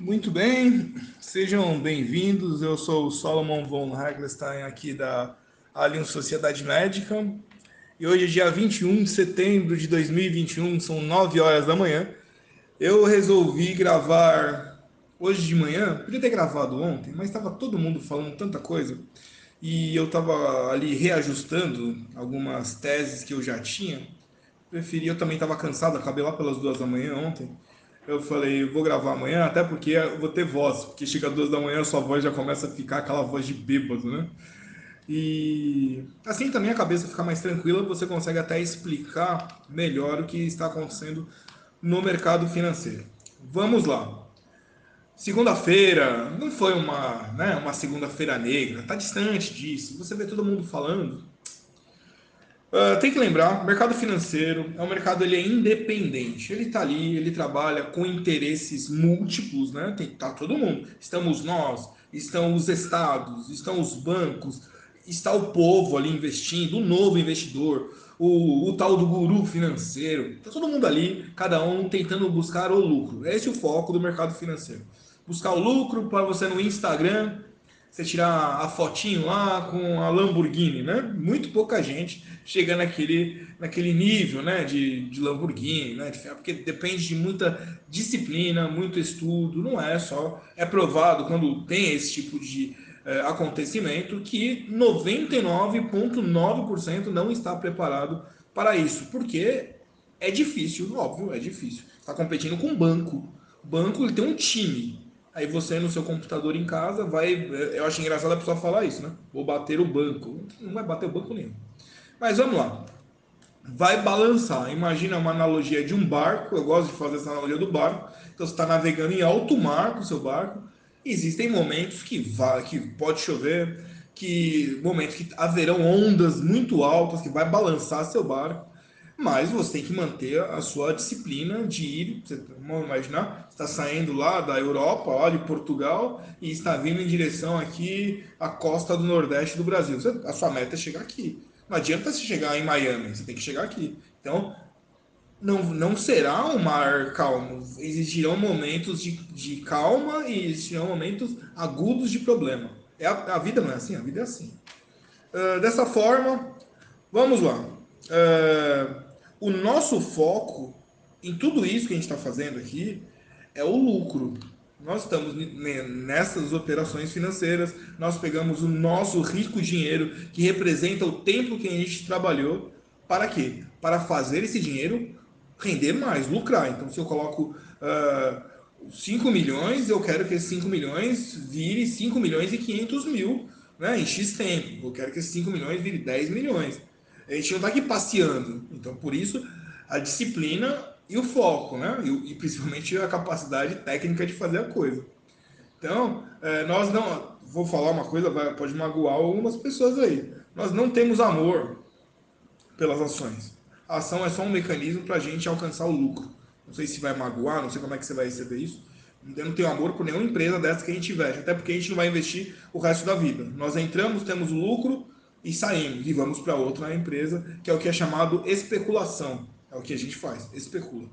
Muito bem, sejam bem-vindos. Eu sou o Solomon von Hagelstein, aqui da Allianz Sociedade Médica. E hoje é dia 21 de setembro de 2021, são 9 horas da manhã. Eu resolvi gravar hoje de manhã, podia ter gravado ontem, mas estava todo mundo falando tanta coisa. E eu estava ali reajustando algumas teses que eu já tinha. Preferi, eu também estava cansado, acabei lá pelas duas da manhã ontem eu falei, vou gravar amanhã, até porque eu vou ter voz, porque chega duas da manhã, sua voz já começa a ficar aquela voz de bêbado, né? E assim também a cabeça fica mais tranquila, você consegue até explicar melhor o que está acontecendo no mercado financeiro. Vamos lá. Segunda-feira não foi uma, né, uma segunda-feira negra, tá distante disso. Você vê todo mundo falando, Uh, tem que lembrar, o mercado financeiro é um mercado ele é independente. Ele está ali, ele trabalha com interesses múltiplos, né? Tem tá todo mundo. Estamos nós, estão os estados, estão os bancos, está o povo ali investindo, o novo investidor, o, o tal do guru financeiro. Está todo mundo ali, cada um tentando buscar o lucro. Esse é o foco do mercado financeiro. Buscar o lucro para você no Instagram você tirar a fotinho lá com a Lamborghini, né? Muito pouca gente chega naquele, naquele nível, né? De, de Lamborghini, né? Porque depende de muita disciplina, muito estudo, não é só. É provado quando tem esse tipo de é, acontecimento que 99,9% não está preparado para isso, porque é difícil, óbvio, é difícil. Está competindo com um banco. O banco ele tem um time, Aí você no seu computador em casa vai. Eu acho engraçado a pessoa falar isso, né? Vou bater o banco. Não vai bater o banco nenhum. Mas vamos lá. Vai balançar. Imagina uma analogia de um barco. Eu gosto de fazer essa analogia do barco. Então você está navegando em alto mar com o seu barco. Existem momentos que, vai, que pode chover, que momentos que haverão ondas muito altas que vai balançar seu barco mas você tem que manter a sua disciplina de ir. Você, vamos imaginar, está saindo lá da Europa, lá de Portugal, e está vindo em direção aqui à costa do Nordeste do Brasil. Você, a sua meta é chegar aqui. Não adianta você chegar em Miami, você tem que chegar aqui. Então, não, não será um mar calmo. Existirão momentos de, de calma e existirão momentos agudos de problema. É a, a vida não é assim, a vida é assim. Uh, dessa forma, vamos lá. Uh, o nosso foco em tudo isso que a gente está fazendo aqui é o lucro. Nós estamos nessas operações financeiras, nós pegamos o nosso rico dinheiro, que representa o tempo que a gente trabalhou, para quê? Para fazer esse dinheiro render mais, lucrar. Então, se eu coloco uh, ah, 5 milhões, eu quero que esses 5 milhões vire 5 milhões e 500 mil né, em X tempo. Eu quero que esses 5 milhões vire 10 milhões. A gente não está aqui passeando. Então, por isso, a disciplina e o foco, né? E, e principalmente a capacidade técnica de fazer a coisa. Então, é, nós não. Vou falar uma coisa, vai, pode magoar algumas pessoas aí. Nós não temos amor pelas ações. A ação é só um mecanismo para a gente alcançar o lucro. Não sei se vai magoar, não sei como é que você vai receber isso. Eu não tenho amor por nenhuma empresa dessa que a gente investe, até porque a gente não vai investir o resto da vida. Nós entramos, temos lucro, e saímos e vamos para outra empresa, que é o que é chamado especulação. É o que a gente faz, especula.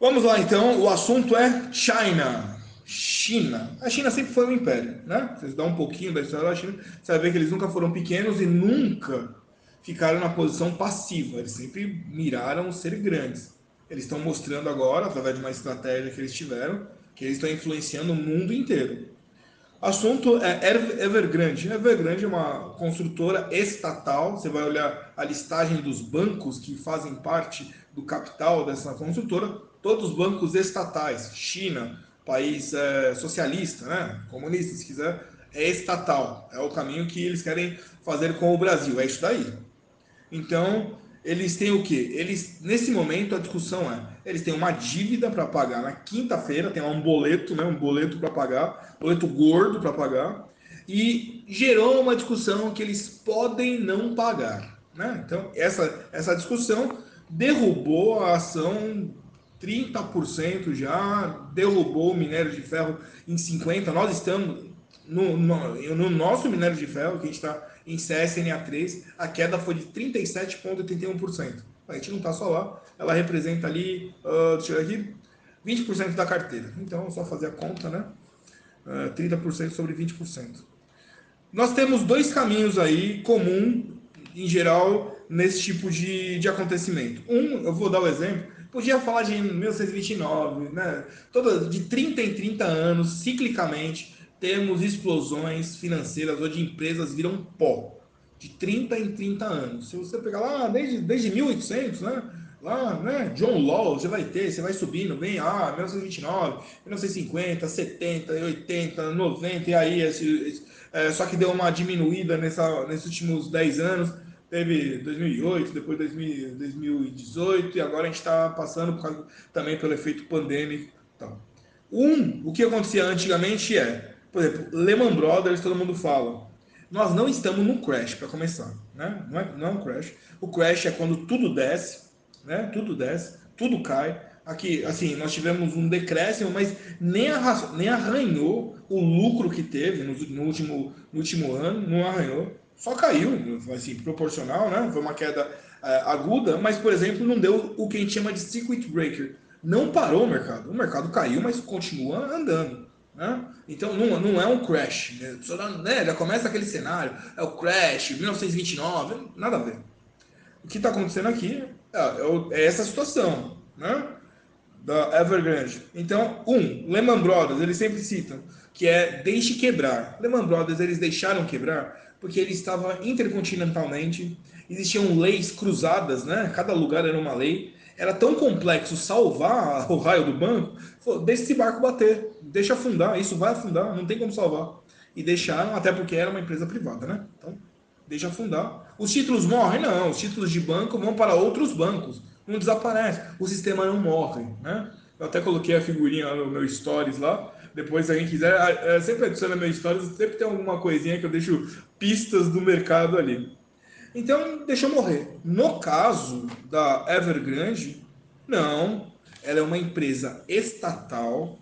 Vamos lá então, o assunto é China. China. A China sempre foi um império, né? Vocês dão um pouquinho da história da China, você vai ver que eles nunca foram pequenos e nunca ficaram na posição passiva. Eles sempre miraram ser grandes. Eles estão mostrando agora, através de uma estratégia que eles tiveram, que eles estão influenciando o mundo inteiro. Assunto é Evergrande. Evergrande é uma construtora estatal. Você vai olhar a listagem dos bancos que fazem parte do capital dessa construtora. Todos os bancos estatais. China, país é, socialista, né? comunista, se quiser, é estatal. É o caminho que eles querem fazer com o Brasil. É isso daí. Então, eles têm o quê? Eles, nesse momento, a discussão é eles têm uma dívida para pagar na quinta-feira, tem lá um boleto, né, um boleto para pagar, boleto gordo para pagar, e gerou uma discussão que eles podem não pagar. Né? Então, essa, essa discussão derrubou a ação 30% já, derrubou o minério de ferro em 50%. Nós estamos no, no, no nosso minério de ferro, que a gente está em CSNA3, a queda foi de 37,81%. A gente não está só lá, ela representa ali, uh, deixa eu ver aqui, 20% da carteira. Então, é só fazer a conta, né? 30% sobre 20%. Nós temos dois caminhos aí comum, em geral, nesse tipo de, de acontecimento. Um, eu vou dar o um exemplo, podia falar de 1929, né? Toda, de 30 em 30 anos, ciclicamente, temos explosões financeiras onde empresas viram pó. De 30 em 30 anos. Se você pegar lá desde, desde 1800, né? Lá, né? John Law, você vai ter, você vai subindo bem, ah, 1929, 1950, 70, 80, 90, e aí, esse, esse, é, só que deu uma diminuída nessa, nesses últimos 10 anos. Teve 2008, depois 2000, 2018, e agora a gente está passando por causa, também pelo efeito pandêmico. Então, um, o que acontecia antigamente é, por exemplo, Lehman Brothers, todo mundo fala. Nós não estamos num crash, para começar. Né? Não, é, não é um crash. O crash é quando tudo desce, né? Tudo desce, tudo cai. Aqui, assim, nós tivemos um decréscimo, mas nem, arra, nem arranhou o lucro que teve no, no, último, no último ano, não arranhou. Só caiu, assim, proporcional, né? Foi uma queda é, aguda, mas, por exemplo, não deu o que a gente chama de circuit breaker. Não parou o mercado. O mercado caiu, mas continua andando. Né? Então não, não é um crash. Né? né? Já começa aquele cenário, é o crash, 1929, nada a ver. O que está acontecendo aqui é, é, é essa situação, né? Da Evergrande. Então, um, Lehman Brothers, eles sempre citam que é deixe quebrar. Lehman Brothers, eles deixaram quebrar porque ele estava intercontinentalmente, existiam leis cruzadas, né? Cada lugar era uma lei. Era tão complexo salvar o raio do banco, deixa esse barco bater, deixa afundar, isso vai afundar, não tem como salvar. E deixaram, até porque era uma empresa privada, né? Então, deixa afundar. Os títulos morrem? Não, os títulos de banco vão para outros bancos, não desaparece, o sistema não morre, né? Eu até coloquei a figurinha no meu stories lá, depois se alguém quiser, é, sempre adiciona meu stories, sempre tem alguma coisinha que eu deixo pistas do mercado ali. Então, deixa eu morrer. No caso da Evergrande, não, ela é uma empresa estatal,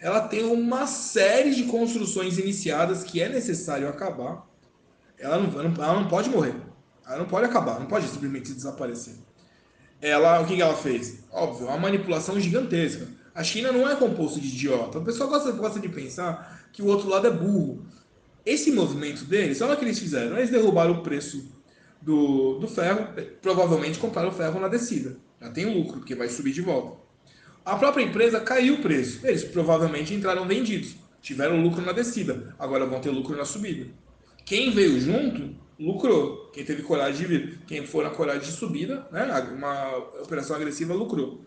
ela tem uma série de construções iniciadas que é necessário acabar, ela não, ela não pode morrer. Ela não pode acabar, não pode simplesmente desaparecer. Ela, o que ela fez? Óbvio, uma manipulação gigantesca. A China não é composto de idiota. O pessoal gosta, gosta de pensar que o outro lado é burro. Esse movimento deles, olha o que eles fizeram. Eles derrubaram o preço do, do ferro, provavelmente compraram o ferro na descida. Já tem lucro, porque vai subir de volta. A própria empresa caiu o preço. Eles provavelmente entraram vendidos. Tiveram lucro na descida. Agora vão ter lucro na subida. Quem veio junto lucrou. Quem teve coragem de vir, quem for na coragem de subida, né, uma operação agressiva lucrou.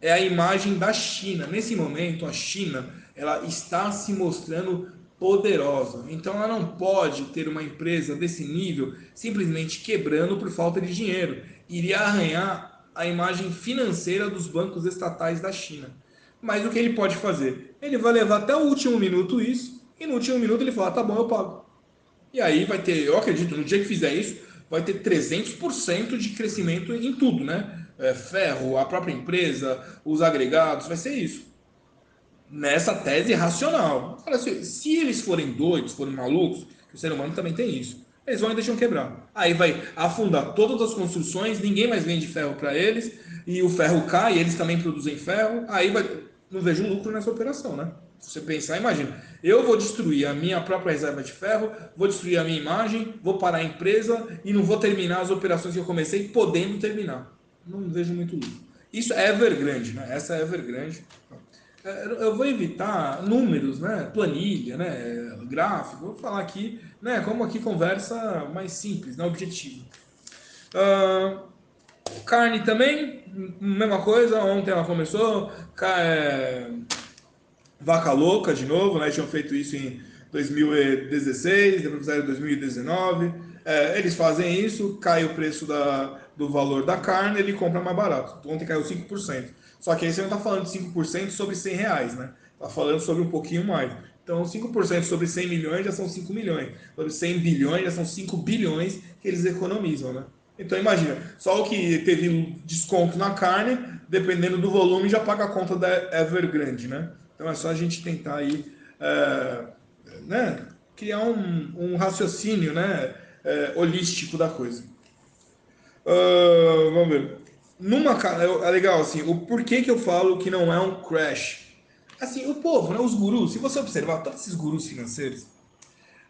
É a imagem da China. Nesse momento, a China ela está se mostrando poderosa. Então, ela não pode ter uma empresa desse nível simplesmente quebrando por falta de dinheiro. Iria arranhar a imagem financeira dos bancos estatais da China. Mas o que ele pode fazer? Ele vai levar até o último minuto isso, e no último minuto ele fala: tá bom, eu pago. E aí vai ter, eu acredito, no dia que fizer isso, vai ter 300% de crescimento em tudo, né? É, ferro, a própria empresa, os agregados, vai ser isso. Nessa tese racional. se, eles forem doidos, forem malucos, o ser humano também tem isso, eles vão e deixam quebrar. Aí vai afundar todas as construções, ninguém mais vende ferro para eles, e o ferro cai, eles também produzem ferro, aí vai. Não vejo lucro nessa operação, né? Se você pensar, imagina, eu vou destruir a minha própria reserva de ferro, vou destruir a minha imagem, vou parar a empresa e não vou terminar as operações que eu comecei podendo terminar. Não vejo muito lucro. Isso é Evergrande, né? Essa é Evergrande. É, eu vou evitar números, né? Planilha, né? Gráfico. Vou falar aqui, né? Como aqui conversa mais simples, né? Objetivo. Uh, carne também, mesma coisa. Ontem ela começou. É, vaca louca de novo, né? Tinham feito isso em 2016, depois fizeram em 2019. É, eles fazem isso, cai o preço da, do valor da carne, ele compra mais barato. Ontem caiu 5%. Só que aí você não está falando de 5% sobre 100 reais, né? Está falando sobre um pouquinho mais. Então, 5% sobre 100 milhões já são 5 milhões. Sobre 100 bilhões já são 5 bilhões que eles economizam, né? Então, imagina, só o que teve desconto na carne, dependendo do volume, já paga a conta da Evergrande, né? Então é só a gente tentar aí, é, né, criar um, um raciocínio né, é, holístico da coisa. Uh, vamos ver. Numa é legal assim, o porquê que eu falo que não é um crash. Assim, o povo, né, os gurus, se você observar todos esses gurus financeiros,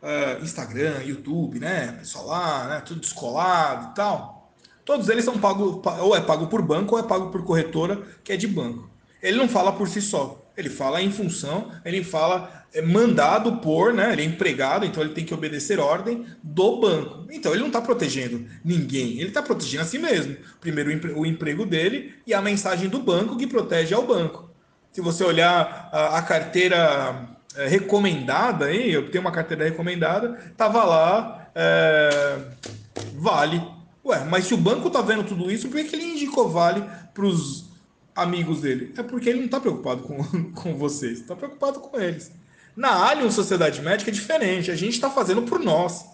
uh, Instagram, YouTube, né, pessoal lá, né, tudo descolado e tal, todos eles são pagos, ou é pago por banco ou é pago por corretora que é de banco. Ele não fala por si só, ele fala em função, ele fala é mandado por, né? Ele é empregado, então ele tem que obedecer ordem do banco. Então ele não está protegendo ninguém, ele está protegendo a si mesmo. Primeiro o emprego dele e a mensagem do banco que protege ao banco. Se você olhar a, a carteira é, recomendada, aí, eu tenho uma carteira recomendada, tava lá, é, vale. Ué, mas se o banco tá vendo tudo isso, por que, que ele indicou vale para os amigos dele? É porque ele não está preocupado com, com vocês, está preocupado com eles. Na Alien Sociedade Médica é diferente, a gente está fazendo por nós.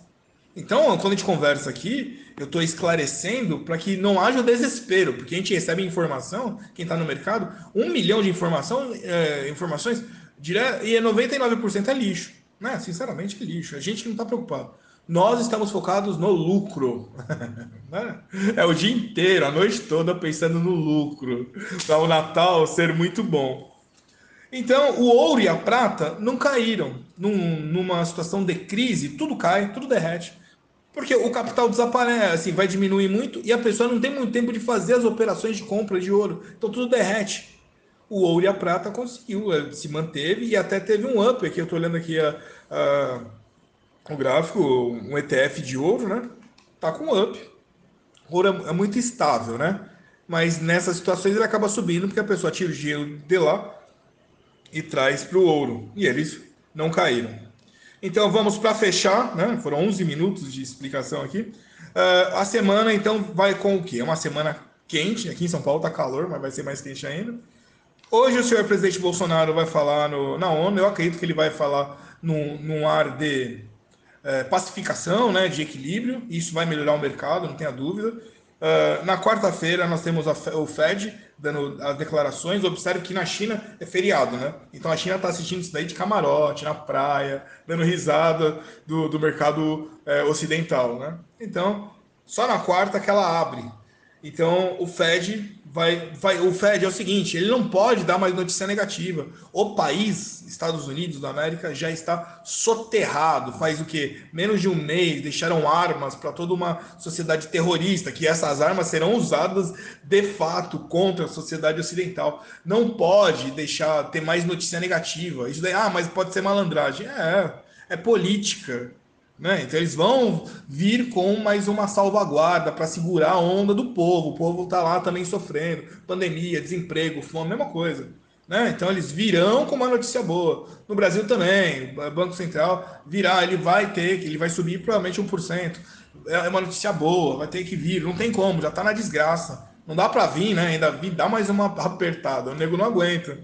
Então, quando a gente conversa aqui, eu estou esclarecendo para que não haja desespero, porque a gente recebe informação, quem está no mercado, um milhão de informação, é, informações, dire... e 99% é lixo. Né? Sinceramente, é lixo. A gente não está preocupado. Nós estamos focados no lucro. Né? é o dia inteiro, a noite toda pensando no lucro, para o Natal ser muito bom. Então, o ouro e a prata não caíram num, numa situação de crise, tudo cai, tudo derrete. Porque o capital desaparece, assim, vai diminuir muito e a pessoa não tem muito tempo de fazer as operações de compra de ouro. Então tudo derrete. O ouro e a prata conseguiu, eh, se manteve e até teve um up. Aqui eu estou olhando aqui a, a, o gráfico, um ETF de ouro, né? Tá com up. Ouro é, é muito estável, né? Mas nessas situações ele acaba subindo porque a pessoa tira o dinheiro de lá e traz para o ouro. E eles não caíram. Então vamos para fechar, né? Foram 11 minutos de explicação aqui. Uh, a semana então vai com o quê? É uma semana quente, aqui em São Paulo está calor, mas vai ser mais quente ainda. Hoje o senhor presidente Bolsonaro vai falar no, na ONU, eu acredito que ele vai falar num, num ar de é, pacificação, né, de equilíbrio, isso vai melhorar o mercado, não tenha dúvida. Uh, na quarta-feira nós temos a, o Fed dando as declarações. Observe que na China é feriado, né? Então a China está assistindo isso daí de camarote, na praia, dando risada do, do mercado é, ocidental, né? Então, só na quarta que ela abre. Então o Fed vai, vai. O Fed é o seguinte: ele não pode dar mais notícia negativa. O país, Estados Unidos da América, já está soterrado. Faz o quê? Menos de um mês deixaram armas para toda uma sociedade terrorista, que essas armas serão usadas de fato contra a sociedade ocidental. Não pode deixar ter mais notícia negativa. Isso daí, ah, mas pode ser malandragem. É, é política. Né? Então eles vão vir com mais uma salvaguarda para segurar a onda do povo. O povo está lá também sofrendo, pandemia, desemprego, fome, mesma coisa. Né? Então eles virão com uma notícia boa. No Brasil também, o Banco Central virá, ele vai ter, ele vai subir provavelmente 1%. É uma notícia boa, vai ter que vir, não tem como, já está na desgraça. Não dá para vir, né? Ainda dá mais uma apertada, o nego não aguenta.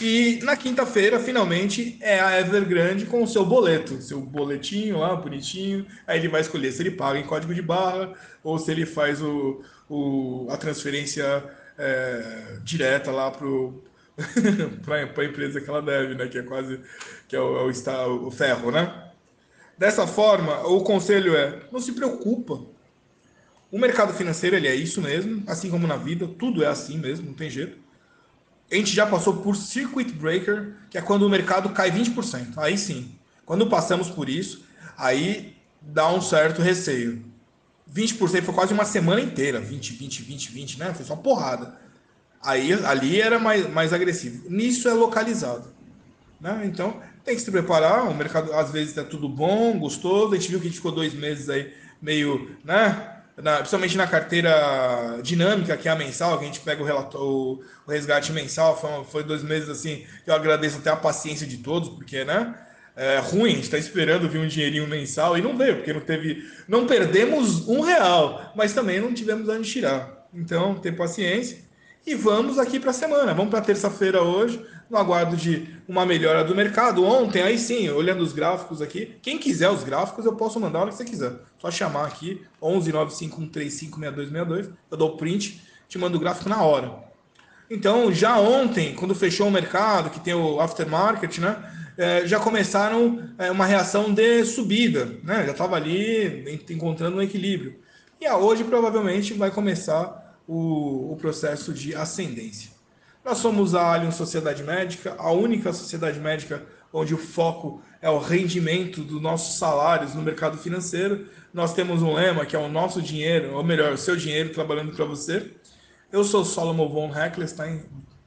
E na quinta-feira, finalmente, é a Evergrande com o seu boleto, seu boletinho lá, bonitinho. Aí ele vai escolher se ele paga em código de barra ou se ele faz o, o a transferência é, direta lá para a empresa que ela deve, né? Que é quase que é o, é o, o ferro, né? Dessa forma, o conselho é: não se preocupa. O mercado financeiro ele é isso mesmo, assim como na vida, tudo é assim mesmo, não tem jeito a gente já passou por circuit breaker, que é quando o mercado cai 20%. Aí sim, quando passamos por isso, aí dá um certo receio. 20% foi quase uma semana inteira, 20, 20, 20, 20, né? Foi só porrada. Aí ali era mais, mais agressivo. Nisso é localizado. Né? Então tem que se preparar. O mercado às vezes é tudo bom, gostoso. A gente viu que a gente ficou dois meses aí meio, né? Na, principalmente na carteira dinâmica, que é a mensal, que a gente pega o, relato, o, o resgate mensal, foi, foi, dois meses assim, eu agradeço até a paciência de todos, porque, né, é ruim, a gente está esperando vir um dinheirinho mensal e não veio, porque não teve, não perdemos um real, mas também não tivemos onde tirar. Então, ter paciência e vamos aqui para a semana, vamos para terça-feira hoje, no aguardo de uma melhora do mercado. Ontem, aí sim, olhando os gráficos aqui, quem quiser os gráficos, eu posso mandar a hora que você quiser. Só chamar aqui, 11951356262, eu dou print, te mando o gráfico na hora. Então, já ontem, quando fechou o mercado, que tem o aftermarket, né? É, já começaram é, uma reação de subida, né? Já estava ali encontrando um equilíbrio. E a hoje provavelmente vai começar o, o processo de ascendência. Nós somos a Allianz Sociedade Médica, a única sociedade médica onde o foco é o rendimento dos nossos salários no mercado financeiro. Nós temos um lema que é o nosso dinheiro, ou melhor, o seu dinheiro trabalhando para você. Eu sou Solomon von Heckelstein,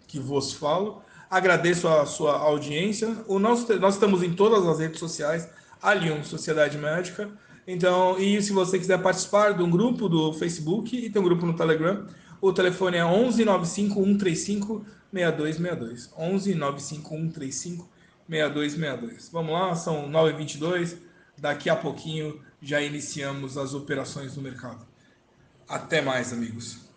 que vos falo. Agradeço a sua audiência. O nosso, nós estamos em todas as redes sociais, Allianz Sociedade Médica. Então, e se você quiser participar de um grupo do Facebook e tem um grupo no Telegram, o telefone é 11 95 135 6262. 11 95 135 6262. Vamos lá, são 9h22. Daqui a pouquinho já iniciamos as operações no mercado. Até mais, amigos.